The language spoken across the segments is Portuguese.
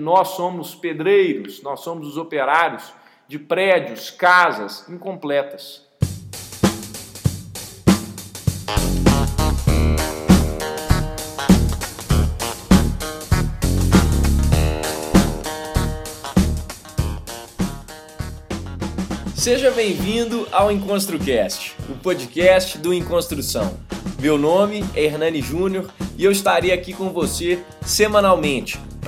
Nós somos pedreiros, nós somos os operários de prédios, casas incompletas. Seja bem-vindo ao EnconstruCast, o podcast do Enconstrução. Meu nome é Hernani Júnior e eu estarei aqui com você semanalmente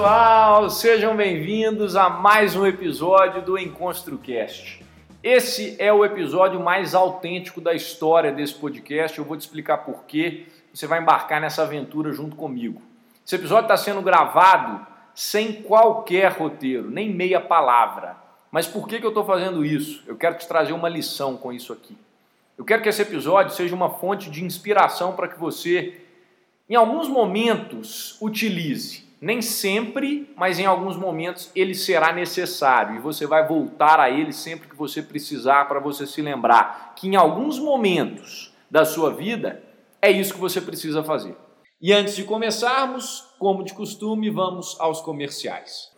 Pessoal, sejam bem-vindos a mais um episódio do EnconstruCast. Esse é o episódio mais autêntico da história desse podcast. Eu vou te explicar por quê. Você vai embarcar nessa aventura junto comigo. Esse episódio está sendo gravado sem qualquer roteiro, nem meia palavra. Mas por que, que eu estou fazendo isso? Eu quero te trazer uma lição com isso aqui. Eu quero que esse episódio seja uma fonte de inspiração para que você, em alguns momentos, utilize nem sempre, mas em alguns momentos ele será necessário e você vai voltar a ele sempre que você precisar para você se lembrar que em alguns momentos da sua vida é isso que você precisa fazer. E antes de começarmos, como de costume, vamos aos comerciais.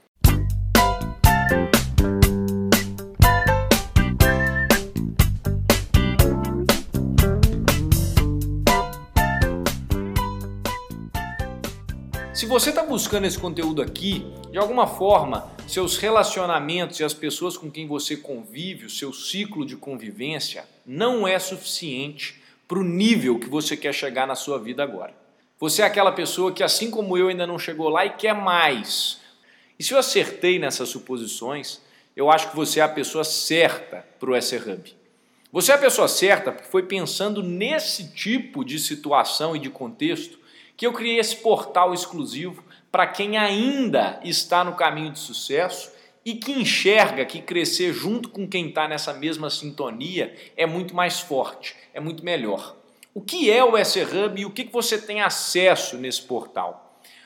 Se você está buscando esse conteúdo aqui, de alguma forma, seus relacionamentos e as pessoas com quem você convive, o seu ciclo de convivência, não é suficiente para o nível que você quer chegar na sua vida agora. Você é aquela pessoa que, assim como eu, ainda não chegou lá e quer mais. E se eu acertei nessas suposições, eu acho que você é a pessoa certa para o SRHub. Você é a pessoa certa porque foi pensando nesse tipo de situação e de contexto que eu criei esse portal exclusivo para quem ainda está no caminho de sucesso e que enxerga que crescer junto com quem está nessa mesma sintonia é muito mais forte, é muito melhor. O que é o S-Hub e o que você tem acesso nesse portal?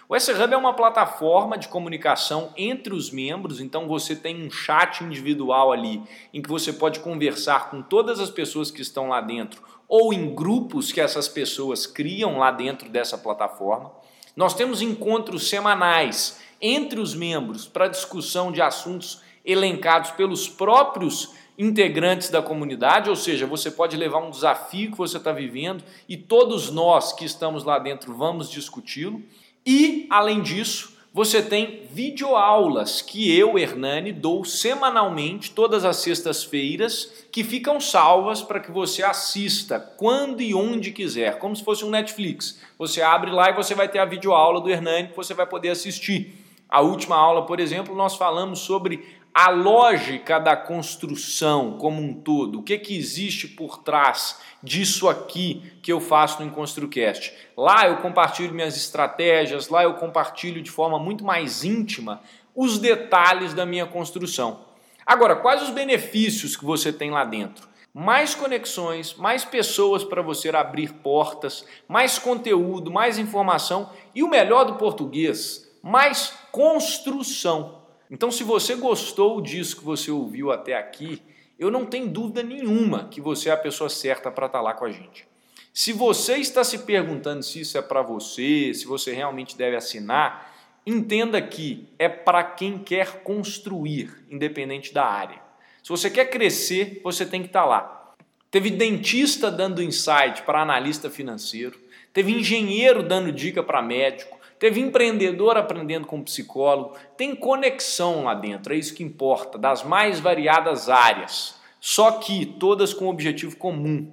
O S-Hub é uma plataforma de comunicação entre os membros, então você tem um chat individual ali em que você pode conversar com todas as pessoas que estão lá dentro ou em grupos que essas pessoas criam lá dentro dessa plataforma. Nós temos encontros semanais entre os membros para discussão de assuntos elencados pelos próprios integrantes da comunidade, ou seja, você pode levar um desafio que você está vivendo e todos nós que estamos lá dentro vamos discuti-lo. E, além disso, você tem videoaulas que eu, Hernani, dou semanalmente, todas as sextas-feiras, que ficam salvas para que você assista quando e onde quiser, como se fosse um Netflix. Você abre lá e você vai ter a videoaula do Hernani que você vai poder assistir. A última aula, por exemplo, nós falamos sobre a lógica da construção como um todo, o que, que existe por trás disso aqui que eu faço no EnconstruCast. Lá eu compartilho minhas estratégias, lá eu compartilho de forma muito mais íntima os detalhes da minha construção. Agora, quais os benefícios que você tem lá dentro? Mais conexões, mais pessoas para você abrir portas, mais conteúdo, mais informação e o melhor do português, mais construção. Então, se você gostou disso que você ouviu até aqui, eu não tenho dúvida nenhuma que você é a pessoa certa para estar tá lá com a gente. Se você está se perguntando se isso é para você, se você realmente deve assinar, entenda que é para quem quer construir, independente da área. Se você quer crescer, você tem que estar tá lá. Teve dentista dando insight para analista financeiro, teve engenheiro dando dica para médico, teve empreendedor aprendendo com psicólogo, tem conexão lá dentro, é isso que importa, das mais variadas áreas, só que todas com um objetivo comum: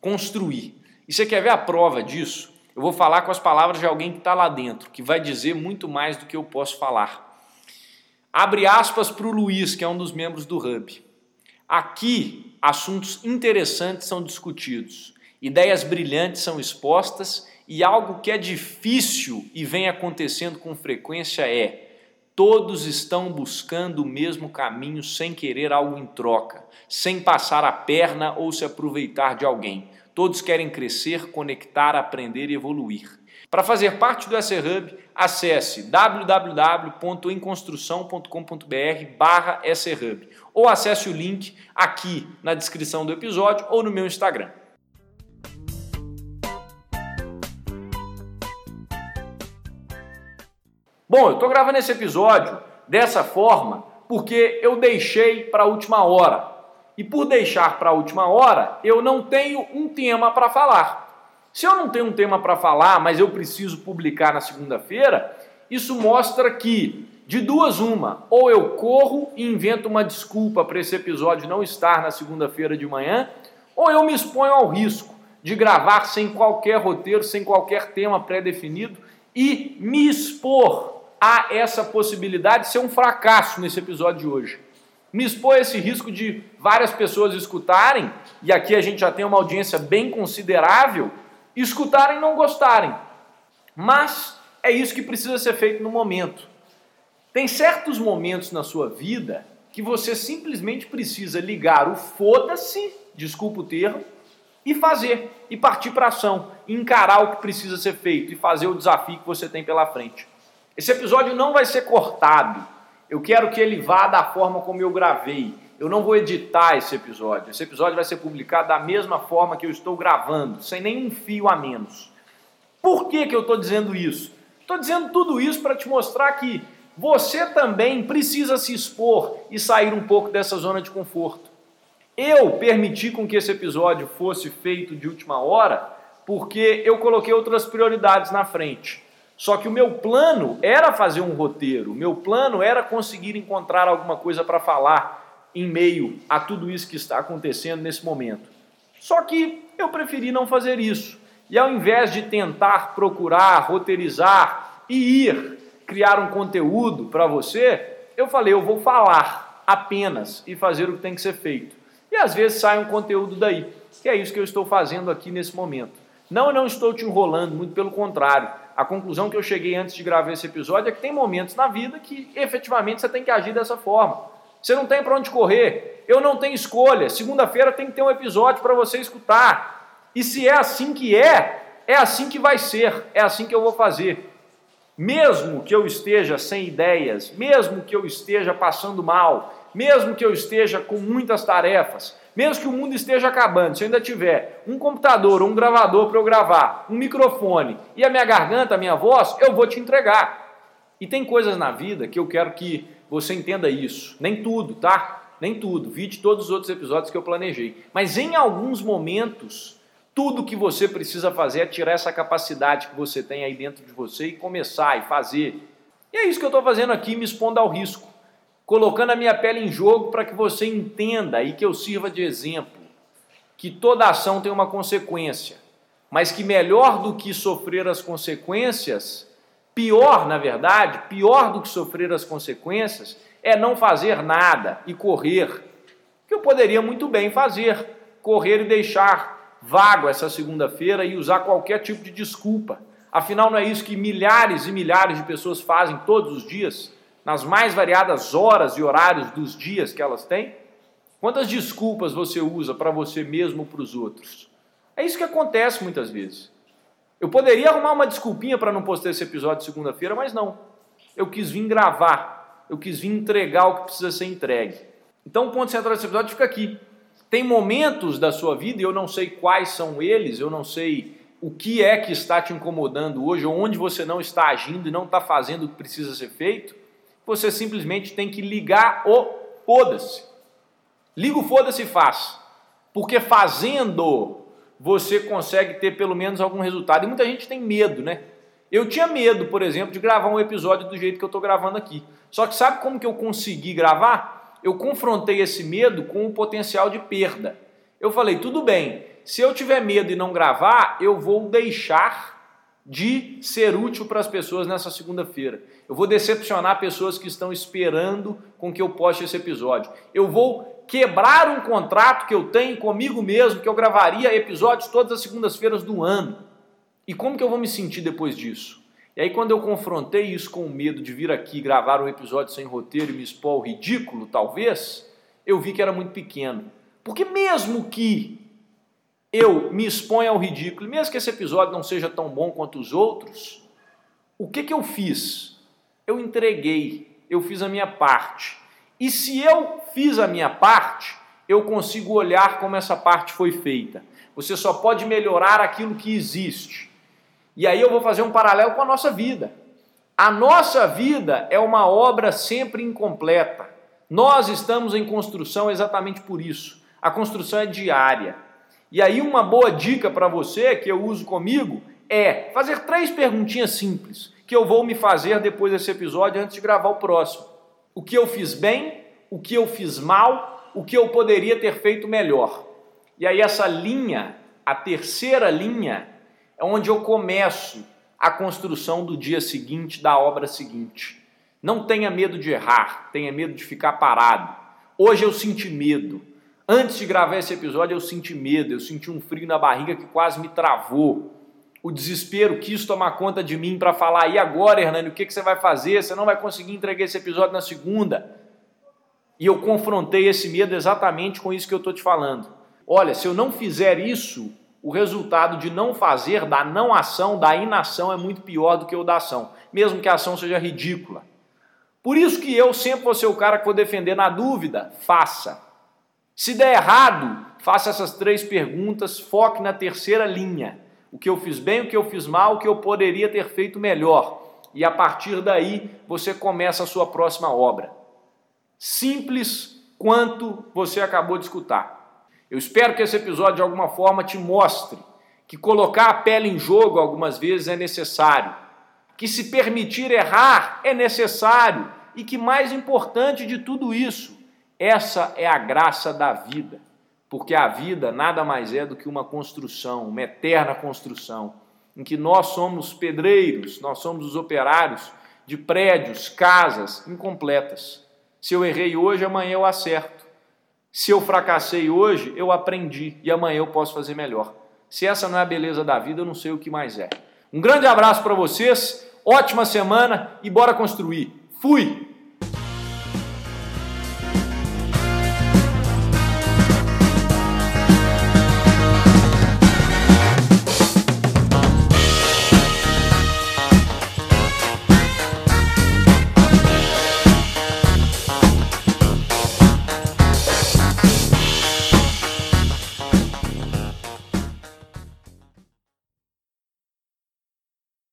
construir. E você quer ver a prova disso? Eu vou falar com as palavras de alguém que está lá dentro, que vai dizer muito mais do que eu posso falar. Abre aspas para o Luiz, que é um dos membros do Hub. Aqui, assuntos interessantes são discutidos, ideias brilhantes são expostas E algo que é difícil e vem acontecendo com frequência é todos estão buscando o mesmo caminho sem querer algo em troca, sem passar a perna ou se aproveitar de alguém. Todos querem crescer, conectar, aprender e evoluir. Para fazer parte do SRHub, acesse www.emconstrução.com.br barra ou acesse o link aqui na descrição do episódio ou no meu Instagram. Bom, eu estou gravando esse episódio dessa forma porque eu deixei para a última hora. E por deixar para a última hora, eu não tenho um tema para falar. Se eu não tenho um tema para falar, mas eu preciso publicar na segunda-feira, isso mostra que, de duas, uma, ou eu corro e invento uma desculpa para esse episódio não estar na segunda-feira de manhã, ou eu me exponho ao risco de gravar sem qualquer roteiro, sem qualquer tema pré-definido e me expor a essa possibilidade de ser um fracasso nesse episódio de hoje. Me expor a esse risco de várias pessoas escutarem, e aqui a gente já tem uma audiência bem considerável, escutarem e não gostarem. Mas é isso que precisa ser feito no momento. Tem certos momentos na sua vida que você simplesmente precisa ligar o foda-se, desculpa o termo, e fazer, e partir para ação, encarar o que precisa ser feito e fazer o desafio que você tem pela frente. Esse episódio não vai ser cortado. Eu quero que ele vá da forma como eu gravei. Eu não vou editar esse episódio. Esse episódio vai ser publicado da mesma forma que eu estou gravando, sem nenhum fio a menos. Por que, que eu estou dizendo isso? Estou dizendo tudo isso para te mostrar que você também precisa se expor e sair um pouco dessa zona de conforto. Eu permiti com que esse episódio fosse feito de última hora porque eu coloquei outras prioridades na frente. Só que o meu plano era fazer um roteiro, o meu plano era conseguir encontrar alguma coisa para falar em meio a tudo isso que está acontecendo nesse momento. Só que eu preferi não fazer isso. E ao invés de tentar procurar, roteirizar e ir criar um conteúdo para você, eu falei, eu vou falar apenas e fazer o que tem que ser feito. E às vezes sai um conteúdo daí, que é isso que eu estou fazendo aqui nesse momento. Não, eu não estou te enrolando, muito pelo contrário. A conclusão que eu cheguei antes de gravar esse episódio é que tem momentos na vida que efetivamente você tem que agir dessa forma. Você não tem para onde correr. Eu não tenho escolha. Segunda-feira tem que ter um episódio para você escutar. E se é assim que é, é assim que vai ser. É assim que eu vou fazer. Mesmo que eu esteja sem ideias, mesmo que eu esteja passando mal, mesmo que eu esteja com muitas tarefas, mesmo que o mundo esteja acabando, se eu ainda tiver um computador ou um gravador para eu gravar, um microfone e a minha garganta, a minha voz, eu vou te entregar. E tem coisas na vida que eu quero que você entenda isso. Nem tudo, tá? Nem tudo. Vide todos os outros episódios que eu planejei. Mas em alguns momentos, tudo que você precisa fazer é tirar essa capacidade que você tem aí dentro de você e começar e fazer. E é isso que eu estou fazendo aqui, me expondo ao risco. Colocando a minha pele em jogo para que você entenda e que eu sirva de exemplo. Que toda ação tem uma consequência. Mas que melhor do que sofrer as consequências Pior, na verdade, pior do que sofrer as consequências é não fazer nada e correr. Que eu poderia muito bem fazer, correr e deixar vago essa segunda-feira e usar qualquer tipo de desculpa. Afinal, não é isso que milhares e milhares de pessoas fazem todos os dias, nas mais variadas horas e horários dos dias que elas têm? Quantas desculpas você usa para você mesmo ou para os outros? É isso que acontece muitas vezes. Eu poderia arrumar uma desculpinha para não postar esse episódio segunda-feira, mas não. Eu quis vir gravar, eu quis vir entregar o que precisa ser entregue. Então o ponto central desse episódio fica aqui. Tem momentos da sua vida, e eu não sei quais são eles, eu não sei o que é que está te incomodando hoje, ou onde você não está agindo e não está fazendo o que precisa ser feito, você simplesmente tem que ligar o foda-se. Liga o foda-se e faz. Porque fazendo você consegue ter pelo menos algum resultado. E muita gente tem medo, né? Eu tinha medo, por exemplo, de gravar um episódio do jeito que eu estou gravando aqui. Só que sabe como que eu consegui gravar? Eu confrontei esse medo com o potencial de perda. Eu falei, tudo bem, se eu tiver medo e não gravar, eu vou deixar de ser útil para as pessoas nessa segunda-feira. Eu vou decepcionar pessoas que estão esperando com que eu poste esse episódio. Eu vou quebrar um contrato que eu tenho comigo mesmo, que eu gravaria episódios todas as segundas-feiras do ano. E como que eu vou me sentir depois disso? E aí, quando eu confrontei isso com o medo de vir aqui gravar um episódio sem roteiro e me expor ao ridículo, talvez, eu vi que era muito pequeno. Porque mesmo que eu me exponha ao ridículo, mesmo que esse episódio não seja tão bom quanto os outros, o que, que eu fiz? Eu entreguei, eu fiz a minha parte. E se eu fiz a minha parte, eu consigo olhar como essa parte foi feita. Você só pode melhorar aquilo que existe. E aí eu vou fazer um paralelo com a nossa vida. A nossa vida é uma obra sempre incompleta. Nós estamos em construção exatamente por isso. A construção é diária. E aí, uma boa dica para você que eu uso comigo é fazer três perguntinhas simples que eu vou me fazer depois desse episódio antes de gravar o próximo. O que eu fiz bem, o que eu fiz mal, o que eu poderia ter feito melhor. E aí, essa linha, a terceira linha, é onde eu começo a construção do dia seguinte, da obra seguinte. Não tenha medo de errar, tenha medo de ficar parado. Hoje eu senti medo. Antes de gravar esse episódio, eu senti medo, eu senti um frio na barriga que quase me travou. O desespero quis tomar conta de mim para falar: e agora, Hernani, o que, que você vai fazer? Você não vai conseguir entregar esse episódio na segunda. E eu confrontei esse medo exatamente com isso que eu estou te falando. Olha, se eu não fizer isso, o resultado de não fazer, da não ação, da inação é muito pior do que o da ação, mesmo que a ação seja ridícula. Por isso que eu sempre vou ser o cara que vou defender na dúvida, faça. Se der errado, faça essas três perguntas, foque na terceira linha. O que eu fiz bem, o que eu fiz mal, o que eu poderia ter feito melhor. E a partir daí, você começa a sua próxima obra. Simples quanto você acabou de escutar. Eu espero que esse episódio de alguma forma te mostre que colocar a pele em jogo algumas vezes é necessário, que se permitir errar é necessário e que mais importante de tudo isso, essa é a graça da vida, porque a vida nada mais é do que uma construção, uma eterna construção, em que nós somos pedreiros, nós somos os operários de prédios, casas incompletas. Se eu errei hoje, amanhã eu acerto. Se eu fracassei hoje, eu aprendi e amanhã eu posso fazer melhor. Se essa não é a beleza da vida, eu não sei o que mais é. Um grande abraço para vocês, ótima semana e bora construir. Fui!